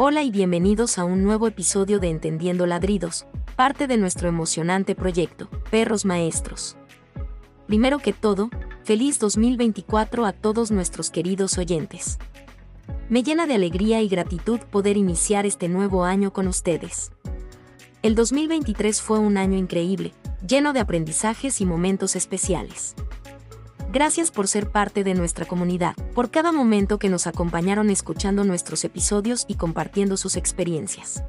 Hola y bienvenidos a un nuevo episodio de Entendiendo Ladridos, parte de nuestro emocionante proyecto, Perros Maestros. Primero que todo, feliz 2024 a todos nuestros queridos oyentes. Me llena de alegría y gratitud poder iniciar este nuevo año con ustedes. El 2023 fue un año increíble, lleno de aprendizajes y momentos especiales. Gracias por ser parte de nuestra comunidad, por cada momento que nos acompañaron escuchando nuestros episodios y compartiendo sus experiencias.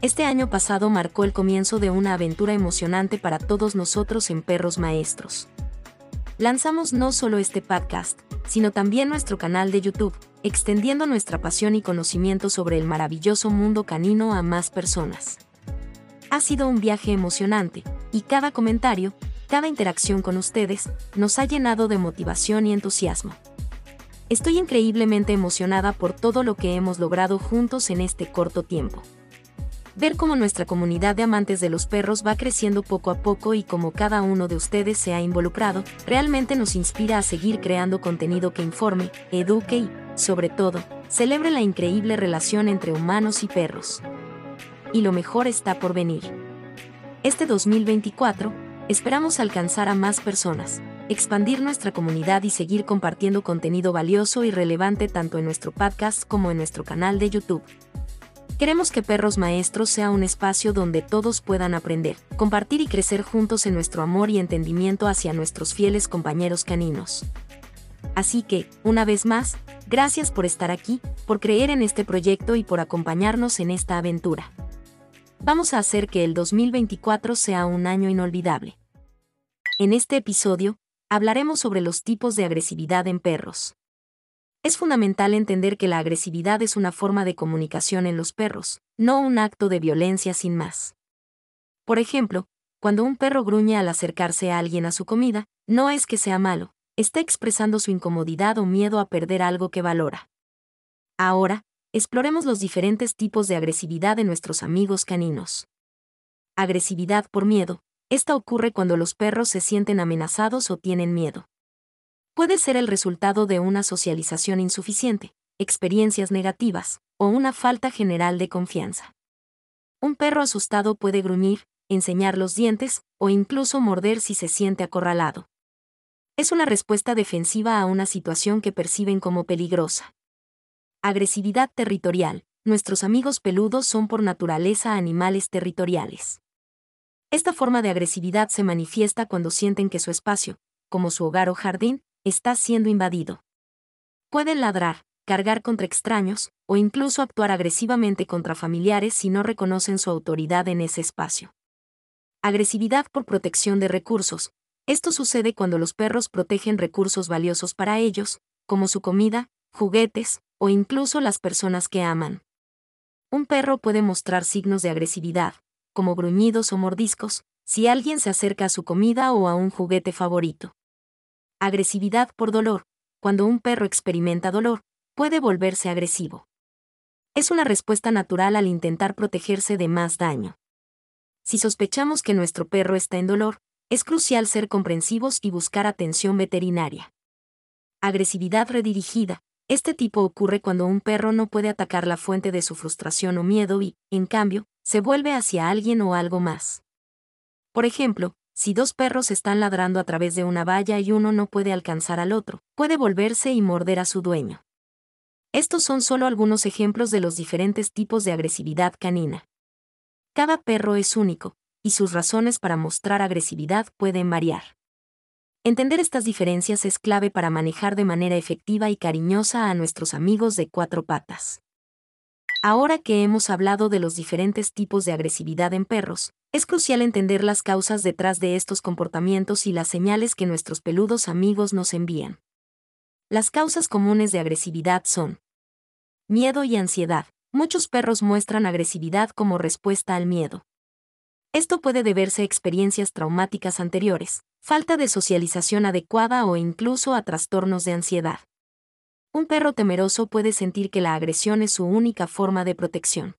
Este año pasado marcó el comienzo de una aventura emocionante para todos nosotros en Perros Maestros. Lanzamos no solo este podcast, sino también nuestro canal de YouTube, extendiendo nuestra pasión y conocimiento sobre el maravilloso mundo canino a más personas. Ha sido un viaje emocionante, y cada comentario, cada interacción con ustedes nos ha llenado de motivación y entusiasmo. Estoy increíblemente emocionada por todo lo que hemos logrado juntos en este corto tiempo. Ver cómo nuestra comunidad de amantes de los perros va creciendo poco a poco y cómo cada uno de ustedes se ha involucrado, realmente nos inspira a seguir creando contenido que informe, eduque y, sobre todo, celebre la increíble relación entre humanos y perros. Y lo mejor está por venir. Este 2024, Esperamos alcanzar a más personas, expandir nuestra comunidad y seguir compartiendo contenido valioso y relevante tanto en nuestro podcast como en nuestro canal de YouTube. Queremos que Perros Maestros sea un espacio donde todos puedan aprender, compartir y crecer juntos en nuestro amor y entendimiento hacia nuestros fieles compañeros caninos. Así que, una vez más, gracias por estar aquí, por creer en este proyecto y por acompañarnos en esta aventura vamos a hacer que el 2024 sea un año inolvidable. En este episodio, hablaremos sobre los tipos de agresividad en perros. Es fundamental entender que la agresividad es una forma de comunicación en los perros, no un acto de violencia sin más. Por ejemplo, cuando un perro gruñe al acercarse a alguien a su comida, no es que sea malo, está expresando su incomodidad o miedo a perder algo que valora. Ahora, exploremos los diferentes tipos de agresividad de nuestros amigos caninos. Agresividad por miedo. Esta ocurre cuando los perros se sienten amenazados o tienen miedo. Puede ser el resultado de una socialización insuficiente, experiencias negativas, o una falta general de confianza. Un perro asustado puede gruñir, enseñar los dientes, o incluso morder si se siente acorralado. Es una respuesta defensiva a una situación que perciben como peligrosa. Agresividad territorial. Nuestros amigos peludos son por naturaleza animales territoriales. Esta forma de agresividad se manifiesta cuando sienten que su espacio, como su hogar o jardín, está siendo invadido. Pueden ladrar, cargar contra extraños, o incluso actuar agresivamente contra familiares si no reconocen su autoridad en ese espacio. Agresividad por protección de recursos. Esto sucede cuando los perros protegen recursos valiosos para ellos, como su comida, juguetes, o incluso las personas que aman. Un perro puede mostrar signos de agresividad, como gruñidos o mordiscos, si alguien se acerca a su comida o a un juguete favorito. Agresividad por dolor. Cuando un perro experimenta dolor, puede volverse agresivo. Es una respuesta natural al intentar protegerse de más daño. Si sospechamos que nuestro perro está en dolor, es crucial ser comprensivos y buscar atención veterinaria. Agresividad redirigida. Este tipo ocurre cuando un perro no puede atacar la fuente de su frustración o miedo y, en cambio, se vuelve hacia alguien o algo más. Por ejemplo, si dos perros están ladrando a través de una valla y uno no puede alcanzar al otro, puede volverse y morder a su dueño. Estos son solo algunos ejemplos de los diferentes tipos de agresividad canina. Cada perro es único, y sus razones para mostrar agresividad pueden variar. Entender estas diferencias es clave para manejar de manera efectiva y cariñosa a nuestros amigos de cuatro patas. Ahora que hemos hablado de los diferentes tipos de agresividad en perros, es crucial entender las causas detrás de estos comportamientos y las señales que nuestros peludos amigos nos envían. Las causas comunes de agresividad son miedo y ansiedad. Muchos perros muestran agresividad como respuesta al miedo. Esto puede deberse a experiencias traumáticas anteriores, falta de socialización adecuada o incluso a trastornos de ansiedad. Un perro temeroso puede sentir que la agresión es su única forma de protección.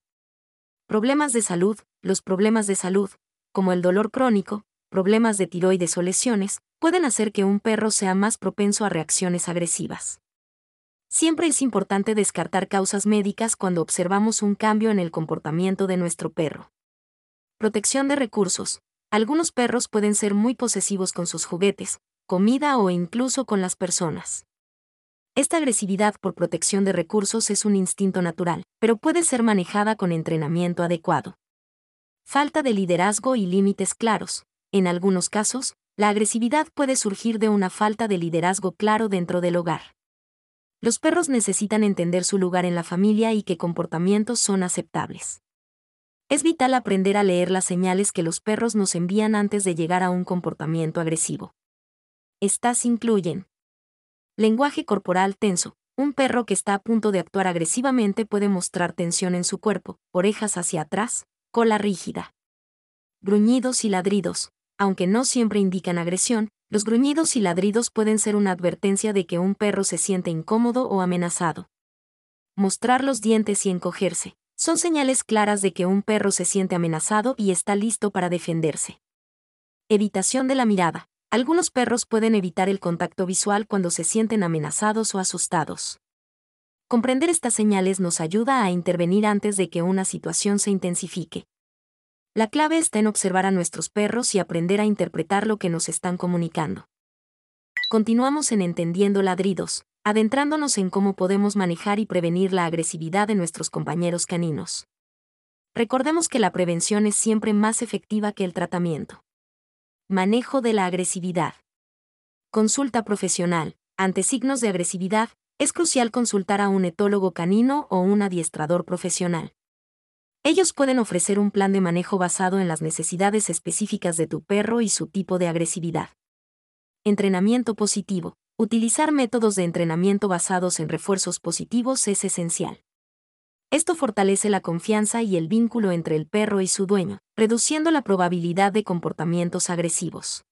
Problemas de salud. Los problemas de salud, como el dolor crónico, problemas de tiroides o lesiones, pueden hacer que un perro sea más propenso a reacciones agresivas. Siempre es importante descartar causas médicas cuando observamos un cambio en el comportamiento de nuestro perro. Protección de recursos. Algunos perros pueden ser muy posesivos con sus juguetes, comida o incluso con las personas. Esta agresividad por protección de recursos es un instinto natural, pero puede ser manejada con entrenamiento adecuado. Falta de liderazgo y límites claros. En algunos casos, la agresividad puede surgir de una falta de liderazgo claro dentro del hogar. Los perros necesitan entender su lugar en la familia y qué comportamientos son aceptables. Es vital aprender a leer las señales que los perros nos envían antes de llegar a un comportamiento agresivo. Estas incluyen lenguaje corporal tenso. Un perro que está a punto de actuar agresivamente puede mostrar tensión en su cuerpo, orejas hacia atrás, cola rígida. Gruñidos y ladridos. Aunque no siempre indican agresión, los gruñidos y ladridos pueden ser una advertencia de que un perro se siente incómodo o amenazado. Mostrar los dientes y encogerse. Son señales claras de que un perro se siente amenazado y está listo para defenderse. Evitación de la mirada. Algunos perros pueden evitar el contacto visual cuando se sienten amenazados o asustados. Comprender estas señales nos ayuda a intervenir antes de que una situación se intensifique. La clave está en observar a nuestros perros y aprender a interpretar lo que nos están comunicando. Continuamos en Entendiendo Ladridos, adentrándonos en cómo podemos manejar y prevenir la agresividad de nuestros compañeros caninos. Recordemos que la prevención es siempre más efectiva que el tratamiento. Manejo de la agresividad. Consulta profesional. Ante signos de agresividad, es crucial consultar a un etólogo canino o un adiestrador profesional. Ellos pueden ofrecer un plan de manejo basado en las necesidades específicas de tu perro y su tipo de agresividad. Entrenamiento positivo. Utilizar métodos de entrenamiento basados en refuerzos positivos es esencial. Esto fortalece la confianza y el vínculo entre el perro y su dueño, reduciendo la probabilidad de comportamientos agresivos.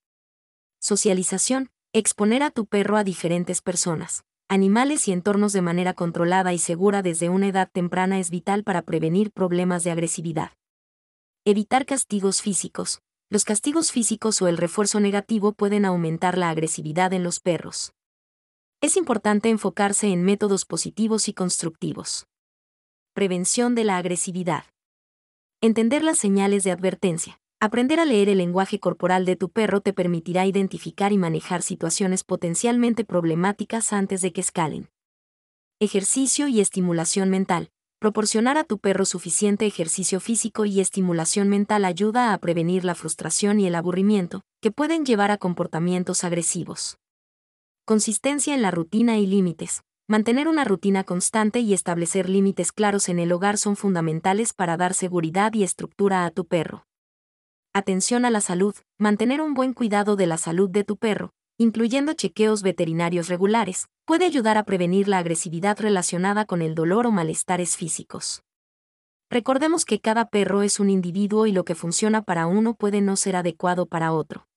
Socialización. Exponer a tu perro a diferentes personas, animales y entornos de manera controlada y segura desde una edad temprana es vital para prevenir problemas de agresividad. Evitar castigos físicos. Los castigos físicos o el refuerzo negativo pueden aumentar la agresividad en los perros. Es importante enfocarse en métodos positivos y constructivos. Prevención de la agresividad. Entender las señales de advertencia. Aprender a leer el lenguaje corporal de tu perro te permitirá identificar y manejar situaciones potencialmente problemáticas antes de que escalen. Ejercicio y estimulación mental. Proporcionar a tu perro suficiente ejercicio físico y estimulación mental ayuda a prevenir la frustración y el aburrimiento, que pueden llevar a comportamientos agresivos. Consistencia en la rutina y límites. Mantener una rutina constante y establecer límites claros en el hogar son fundamentales para dar seguridad y estructura a tu perro. Atención a la salud. Mantener un buen cuidado de la salud de tu perro, incluyendo chequeos veterinarios regulares, puede ayudar a prevenir la agresividad relacionada con el dolor o malestares físicos. Recordemos que cada perro es un individuo y lo que funciona para uno puede no ser adecuado para otro.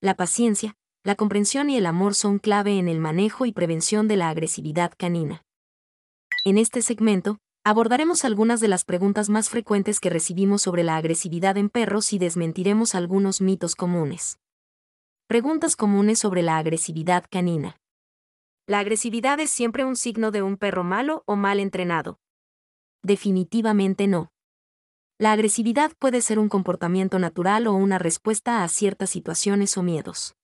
La paciencia, la comprensión y el amor son clave en el manejo y prevención de la agresividad canina. En este segmento, Abordaremos algunas de las preguntas más frecuentes que recibimos sobre la agresividad en perros y desmentiremos algunos mitos comunes. Preguntas comunes sobre la agresividad canina. ¿La agresividad es siempre un signo de un perro malo o mal entrenado? Definitivamente no. La agresividad puede ser un comportamiento natural o una respuesta a ciertas situaciones o miedos.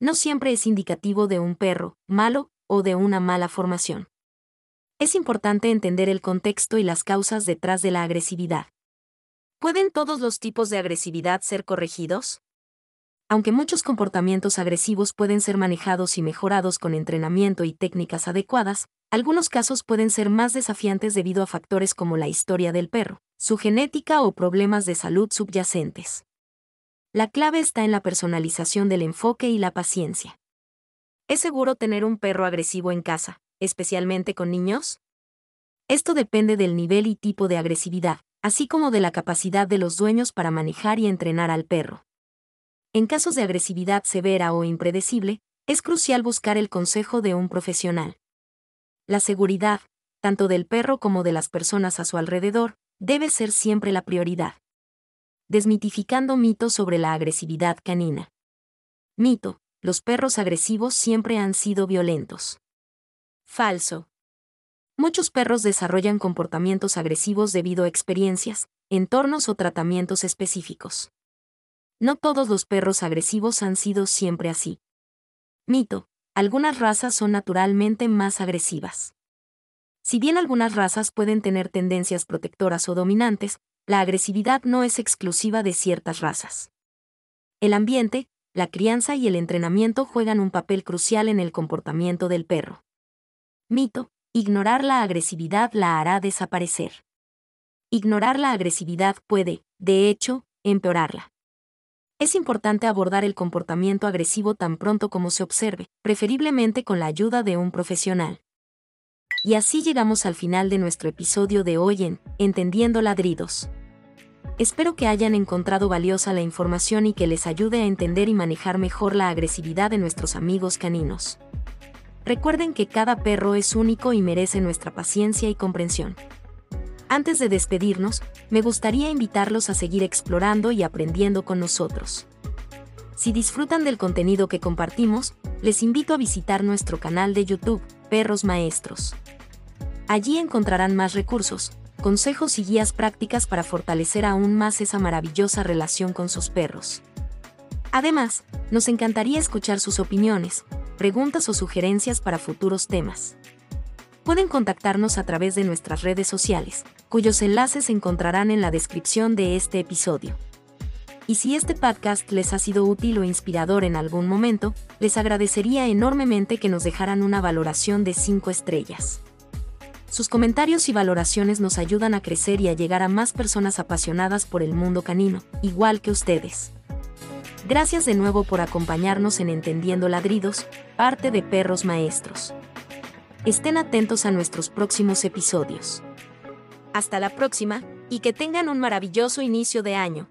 No siempre es indicativo de un perro malo o de una mala formación es importante entender el contexto y las causas detrás de la agresividad. ¿Pueden todos los tipos de agresividad ser corregidos? Aunque muchos comportamientos agresivos pueden ser manejados y mejorados con entrenamiento y técnicas adecuadas, algunos casos pueden ser más desafiantes debido a factores como la historia del perro, su genética o problemas de salud subyacentes. La clave está en la personalización del enfoque y la paciencia. ¿Es seguro tener un perro agresivo en casa? especialmente con niños? Esto depende del nivel y tipo de agresividad, así como de la capacidad de los dueños para manejar y entrenar al perro. En casos de agresividad severa o impredecible, es crucial buscar el consejo de un profesional. La seguridad, tanto del perro como de las personas a su alrededor, debe ser siempre la prioridad. Desmitificando mitos sobre la agresividad canina. Mito, los perros agresivos siempre han sido violentos. Falso. Muchos perros desarrollan comportamientos agresivos debido a experiencias, entornos o tratamientos específicos. No todos los perros agresivos han sido siempre así. Mito. Algunas razas son naturalmente más agresivas. Si bien algunas razas pueden tener tendencias protectoras o dominantes, la agresividad no es exclusiva de ciertas razas. El ambiente, la crianza y el entrenamiento juegan un papel crucial en el comportamiento del perro. Mito, ignorar la agresividad la hará desaparecer. Ignorar la agresividad puede, de hecho, empeorarla. Es importante abordar el comportamiento agresivo tan pronto como se observe, preferiblemente con la ayuda de un profesional. Y así llegamos al final de nuestro episodio de hoy en Entendiendo ladridos. Espero que hayan encontrado valiosa la información y que les ayude a entender y manejar mejor la agresividad de nuestros amigos caninos. Recuerden que cada perro es único y merece nuestra paciencia y comprensión. Antes de despedirnos, me gustaría invitarlos a seguir explorando y aprendiendo con nosotros. Si disfrutan del contenido que compartimos, les invito a visitar nuestro canal de YouTube, Perros Maestros. Allí encontrarán más recursos, consejos y guías prácticas para fortalecer aún más esa maravillosa relación con sus perros. Además, nos encantaría escuchar sus opiniones, preguntas o sugerencias para futuros temas pueden contactarnos a través de nuestras redes sociales, cuyos enlaces se encontrarán en la descripción de este episodio. Y si este podcast les ha sido útil o inspirador en algún momento, les agradecería enormemente que nos dejaran una valoración de 5 estrellas. Sus comentarios y valoraciones nos ayudan a crecer y a llegar a más personas apasionadas por el mundo canino, igual que ustedes. Gracias de nuevo por acompañarnos en Entendiendo Ladridos, parte de Perros Maestros. Estén atentos a nuestros próximos episodios. Hasta la próxima, y que tengan un maravilloso inicio de año.